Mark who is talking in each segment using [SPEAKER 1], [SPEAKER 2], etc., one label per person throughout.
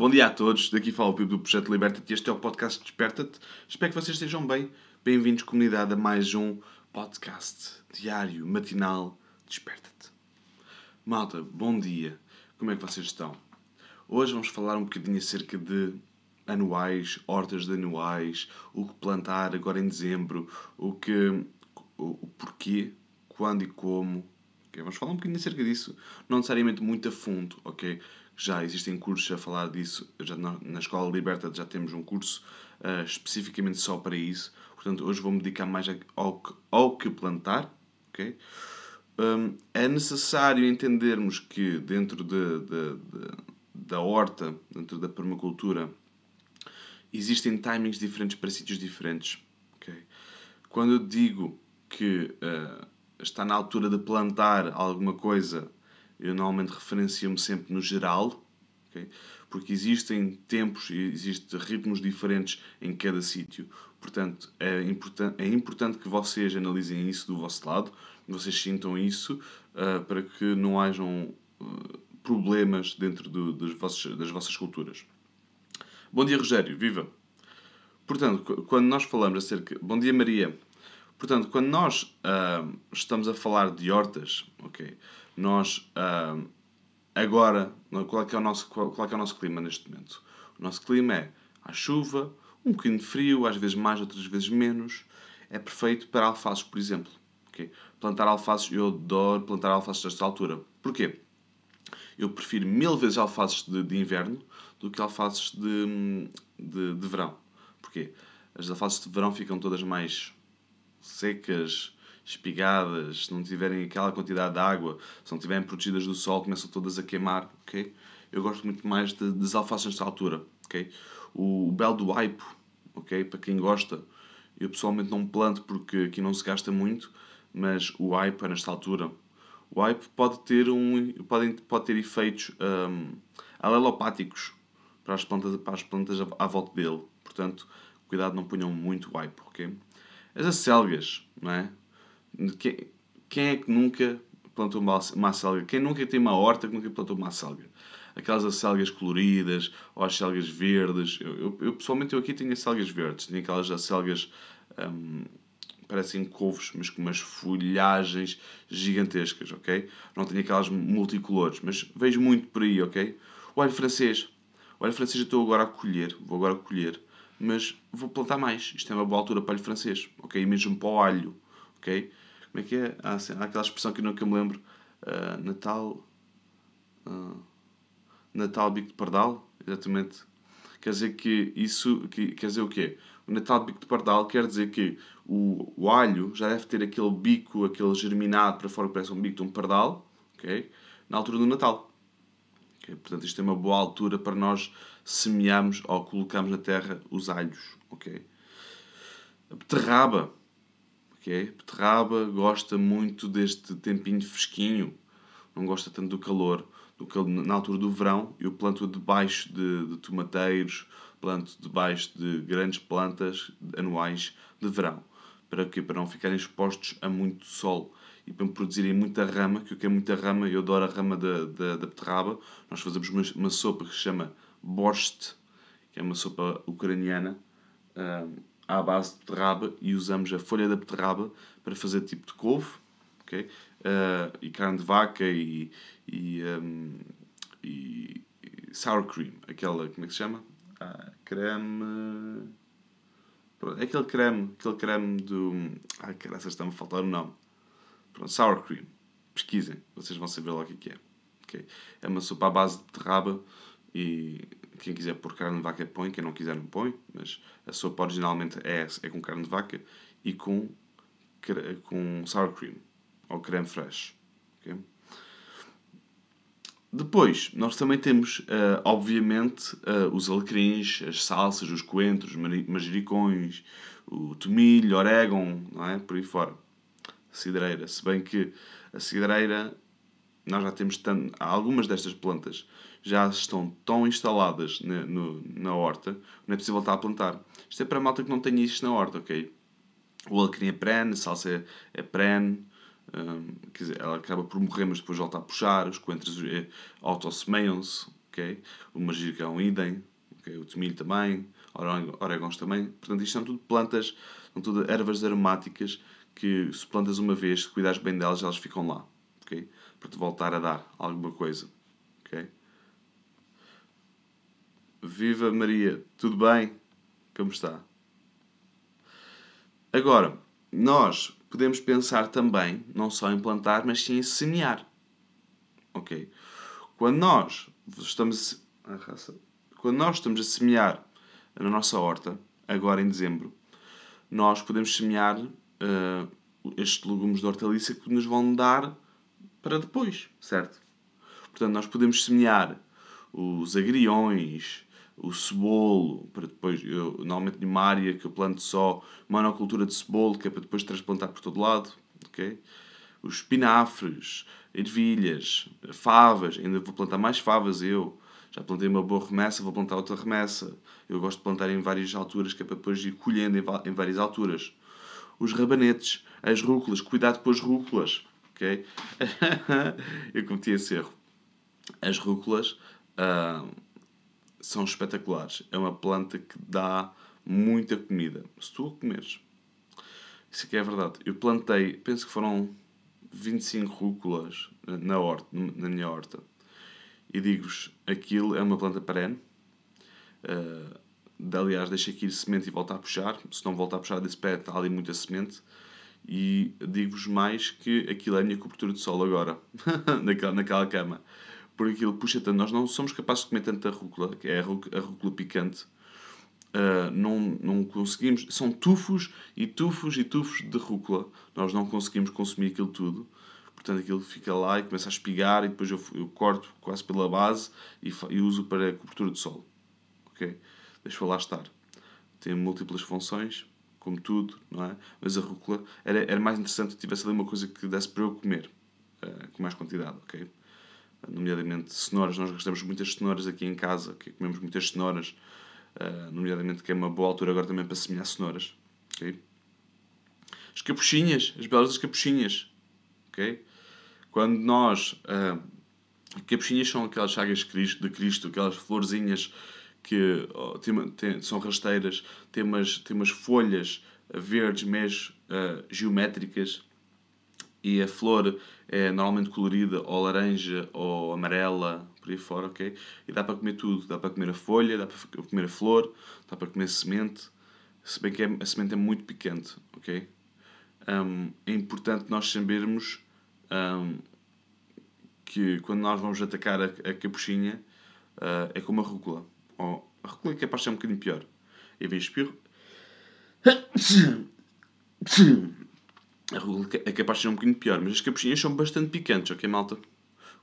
[SPEAKER 1] bom dia a todos. Daqui fala o Pipo do Projeto Liberta-te. Este é o podcast Desperta-te. Espero que vocês estejam bem. Bem-vindos, comunidade, a mais um podcast diário, matinal. Desperta-te. Malta, bom dia. Como é que vocês estão? Hoje vamos falar um bocadinho acerca de anuais, hortas de anuais, o que plantar agora em dezembro, o que, o, o porquê, quando e como. Okay? Vamos falar um bocadinho acerca disso, não necessariamente muito a fundo, ok? Já existem cursos a falar disso, já na, Escola Liberta já temos um curso uh, especificamente só para isso, portanto hoje vou-me dedicar mais ao, ao que plantar, ok? Um, é necessário entendermos que dentro de, de, de, da horta, dentro da permacultura, existem timings diferentes para sítios diferentes. Okay? Quando eu digo que uh, está na altura de plantar alguma coisa, eu normalmente referencio-me sempre no geral, okay? porque existem tempos e existem ritmos diferentes em cada sítio. Portanto, é, importan é importante que vocês analisem isso do vosso lado, vocês sintam isso, uh, para que não hajam uh, problemas dentro do, dos vossos, das vossas culturas. Bom dia, Rogério. Viva! Portanto, quando nós falamos acerca. Bom dia, Maria. Portanto, quando nós uh, estamos a falar de hortas, ok? Nós uh, agora, qual é, é o nosso, qual, é, é o nosso clima neste momento? O nosso clima é a chuva, um bocadinho de frio, às vezes mais, outras vezes menos. É perfeito para alfaces, por exemplo. Okay? Plantar alfaces, eu adoro plantar alfaces nesta altura. Porquê? Eu prefiro mil vezes alfaces de, de inverno do que alfaces de, de, de verão. Porquê? As alfaces de verão ficam todas mais secas, espigadas, se não tiverem aquela quantidade de água, se não estiverem protegidas do sol, começam todas a queimar, ok? Eu gosto muito mais de, das alfaces nesta altura, ok? O, o belo do aipo, ok? Para quem gosta, eu pessoalmente não planto porque aqui não se gasta muito, mas o aipo é nesta altura. O aipo pode ter, um, pode, pode ter efeitos um, alelopáticos para as plantas, para as plantas à, volta dele. Portanto, cuidado, não ponham muito hype, ok? As acelgas, não é? Quem, quem é que nunca plantou uma, uma? Quem nunca tem uma horta que nunca plantou uma acelga? Aquelas acelgas coloridas ou as acelgas verdes. Eu, eu, eu, pessoalmente, eu aqui tenho acelgas verdes. Tenho aquelas acelgas... Hum, parecem couves, mas com umas folhagens gigantescas, ok? Não tenho aquelas multicolores, mas vejo muito por aí, ok? O alho francês. O alho francês eu estou agora a colher, vou agora colher mas vou plantar mais. Isto é uma boa altura para alho francês, ok? Mesmo para o alho, ok? Como é que é? Há, há aquela expressão que eu nunca me lembro. Uh, Natal... Uh, Natal bico de pardal, exatamente. Quer dizer que isso... Que, quer dizer o quê? O Natal bico de pardal quer dizer que o, o alho já deve ter aquele bico, aquele germinado para fora que parece um bico de um pardal, ok? Na altura do Natal. Okay? Portanto, isto é uma boa altura para nós semearmos ou colocarmos na terra os alhos. Okay? A beterraba. A beterraba gosta muito deste tempinho fresquinho. Não gosta tanto do calor. Do cal... Na altura do verão, eu planto debaixo de, de tomateiros, planto debaixo de grandes plantas anuais de verão. Para quê? Para não ficarem expostos a muito sol e para produzirem muita rama, que eu quero muita rama, eu adoro a rama da, da, da beterraba. Nós fazemos uma, uma, sopa que se chama borscht, que é uma sopa ucraniana, uh, à base de beterraba, e usamos a folha da beterraba para fazer tipo de couve, okay? Uh, e carne de vaca e, e, um, e, sour cream, aquela, como é que se chama? Ah, creme... É aquele creme, aquele creme do... Ai, caraças, está-me a faltar o nome Pronto, sour cream. Pesquisem, vocês vão saber logo o que é. Okay? É uma sopa à base de beterraba e quem quiser pôr carne de vaca põe, quem não quiser não põe, mas a sopa originalmente é, é com carne de vaca e com, com sour cream ou creme fraiche. Okay? Depois, nós também temos, uh, obviamente, uh, os alecrins, as salsas, os coentros, manjericões, o tomilho, orégano, não é? Por aí fora cidreira. Se bem que a cidreira, nós já temos tanto, algumas destas plantas já estão tão instaladas na, no, na horta, não é possível voltar a plantar. Isto é para a malta que não tem isto na horta, ok? O alecrim é prene, a salsa é, é um, quer dizer, ela acaba por morrer, mas depois volta a puxar, os coentros é, autossemeiam-se, ok? O manjericão idem, okay? o tomilho também, orégãos também. Portanto, isto são tudo plantas, são tudo ervas aromáticas que se plantas uma vez, se cuidares bem delas, elas ficam lá, ok? Para te voltar a dar alguma coisa, ok? Viva Maria, tudo bem? Como está? Agora, nós podemos pensar também, não só em plantar, mas sim em semear. Ok? Quando nós estamos a quando nós estamos a semear na nossa horta, agora em dezembro, nós podemos semear uh, estes legumes de hortaliça que nos vão dar para depois, certo? Portanto, nós podemos semear os agriões, o cebolo, para depois, eu normalmente tenho uma área que eu planto só monocultura de cebolo, que é para depois transplantar por todo lado, ok? Os espinafres, ervilhas, favas, ainda vou plantar mais favas eu, já plantei uma boa remessa, vou plantar outra remessa. Eu gosto de plantar em várias alturas, que é para depois ir colhendo em várias alturas. Os rabanetes, as rúculas, cuidado com as rúculas, ok? eu cometi esse erro. As rúculas... Uh, são espetaculares. É uma planta que dá muita comida. Se tu a comeres. Isso aqui é verdade. Eu plantei, penso que foram 25 rúculas na, horta, na minha horta. E digo-vos, aquilo é uma planta perene. Uh, aliás, deixa aqui semente e volta a puxar. Se não voltar a puxar desse pé, está ali muita semente. E digo-vos mais que aquilo é a minha cobertura de sol agora, naquela, naquela cama porque aquilo puxa tanto. Nós não somos capazes de comer tanta rúcula, que é a rúcula picante. Uh, não, não conseguimos. São tufos e tufos e tufos de rúcula. Nós não conseguimos consumir aquilo tudo. Portanto, aquilo fica lá e começa a espigar, e depois eu, eu corto quase pela base e, e, uso para cobertura de solo. Ok? Deixa-o lá estar. Tem múltiplas funções, como tudo, não é? Mas a rúcula era, era mais interessante se tivesse ali uma coisa que desse para eu comer, uh, com mais quantidade, ok? Nomeadamente cenouras. Nós gostamos muitas cenouras aqui em casa, que comemos muitas cenouras, uh, nomeadamente que é uma boa altura agora também para semear cenouras. Okay? As capuchinhas, as belas das capuchinhas. Okay? Quando nós. Uh, capuchinhas são aquelas chagas de Cristo, aquelas florzinhas que oh, tem, tem, são rasteiras, tem umas, tem umas folhas verdes, mesmo uh, geométricas e a flor é normalmente colorida ou laranja ou amarela, por aí fora, ok? E dá para comer tudo. Dá para comer a folha, dá para comer a flor, dá para comer a semente, se bem que é, a semente é muito picante, ok? Um, é importante nós sabermos um, que quando nós vamos atacar a, a capuchinha uh, é como a rúcula. Oh, a rúcula é capaz de ser um bocadinho pior. E vem espirro a rúcula é capaz de ser um bocadinho pior, mas as capuchinhas são bastante picantes, ok, malta?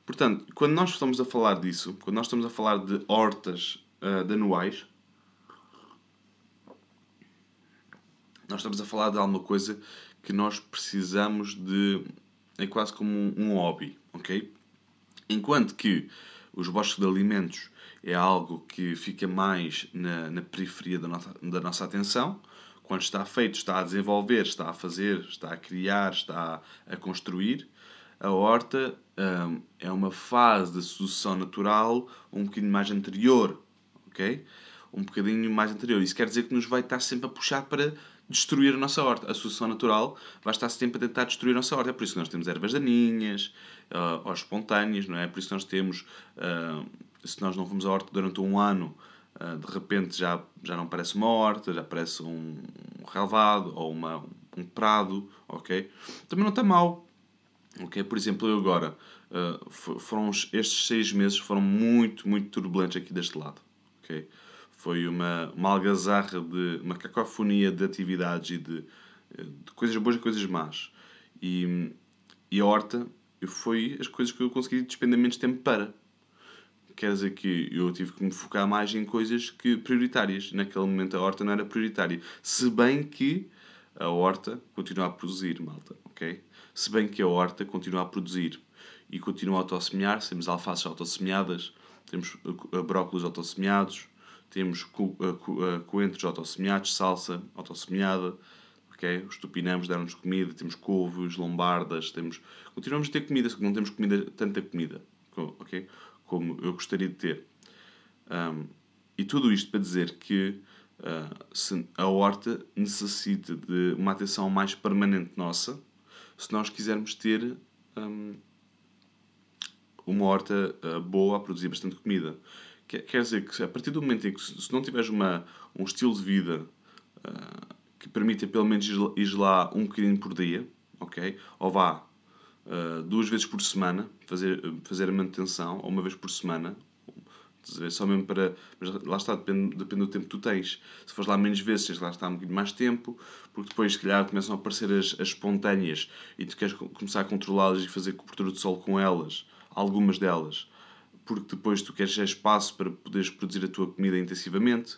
[SPEAKER 1] Portanto, quando nós estamos a falar disso, quando nós estamos a falar de hortas uh, de anuais, nós estamos a falar de alguma coisa que nós precisamos de. É quase como um, um hobby, ok? Enquanto que os bosques de alimentos é algo que fica mais na, na periferia da nossa, da nossa atenção, quando está feito, está a desenvolver, está a fazer, está a criar, está a construir. A horta um, é uma fase de sucessão natural um bocadinho mais anterior, ok? Um bocadinho mais anterior. Isso quer dizer que nos vai estar sempre a puxar para destruir a nossa horta. A sucessão natural vai estar sempre a tentar destruir a nossa horta. É por isso que nós temos ervas daninhas, uh, ou espontâneas, não é? É por isso que nós temos, uh, se nós não fomos à horta durante um ano, de repente já, já não parece uma horta, já parece um relvado ou uma, um prado, ok? Também não está mal, ok? Por exemplo, eu agora, uh, foram estes seis meses foram muito, muito turbulentos aqui deste lado, ok? Foi uma, uma algazarra de, uma cacofonia de atividades e de, de coisas boas e coisas más. E, e a horta foi as coisas que eu consegui despender menos tempo para quer dizer que eu tive que me focar mais em coisas que prioritárias. Naquele momento a horta não era prioritária. Se bem que a horta continua a produzir, malta, ok? Se bem que a horta continua a produzir e continua a autossemear, temos alfaces autossemeadas, temos eh, brócolos autossemeados, temos co uh, uh, coentros autossemeados, salsa autossemeada, ok? Os tupinambos deram-nos comida, temos couves, lombardas, temos... Continuamos a ter comida, só que não temos comida, tanta comida, ok? Como eu gostaria de ter. Um, e tudo isto para dizer que uh, a horta necessita de uma atenção mais permanente nossa se nós quisermos ter um, uma horta uh, boa a produzir bastante comida. Quer, quer, dizer que a partir do momento em que se não tiveres uma, um estilo de vida uh, que permita pelo menos lá um bocadinho por dia, ok? Ou vá uh, duas vezes por semana fazer, fazer a manutenção, ou uma vez por semana, só mesmo para. Mas lá está, depende, depende do tempo que tu tens. Se fores lá menos vezes, tens lá está um bocadinho mais tempo, porque depois, se calhar, começam a aparecer as, as espontâneas e tu queres começar a controlá-las e fazer cobertura de sol com elas, algumas delas, porque depois tu queres espaço para poderes produzir a tua comida intensivamente.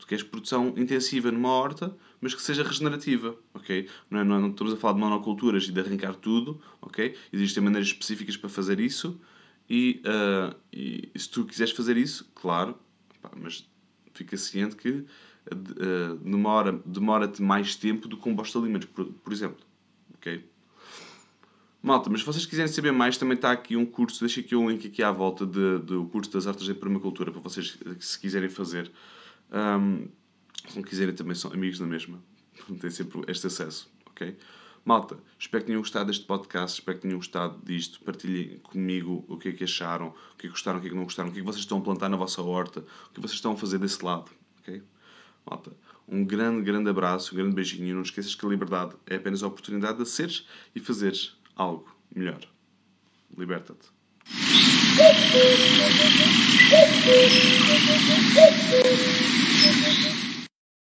[SPEAKER 1] Tu queres produção intensiva numa horta, mas que seja regenerativa, ok? Não, é, não, é, não estamos a falar de monoculturas e de arrancar tudo, ok? Existem maneiras específicas para fazer isso e, uh, e, se tu quiseres fazer isso, claro, pá, mas fica ciente que uh, demora, demora-te mais tempo do que um bosta de alimentos, por, por, exemplo. Ok? Malta, mas se vocês quiserem saber mais, também está aqui um curso, deixa aqui um link aqui à volta de, do curso das artes de permacultura para vocês se quiserem fazer. Um, se não quiserem também são amigos da mesma. Têm sempre este acesso, ok? Malta, espero que tenham gostado deste podcast, espero que tenham gostado disto. Partilhem comigo o que é que acharam, o que é que gostaram, o que é que não gostaram, o que é que vocês estão a plantar na vossa horta, o que vocês estão a fazer desse lado. Ok? Malta, um grande, grande abraço, um grande beijinho não esqueças que a liberdade é apenas a oportunidade de seres e fazeres algo melhor. Liberta-te.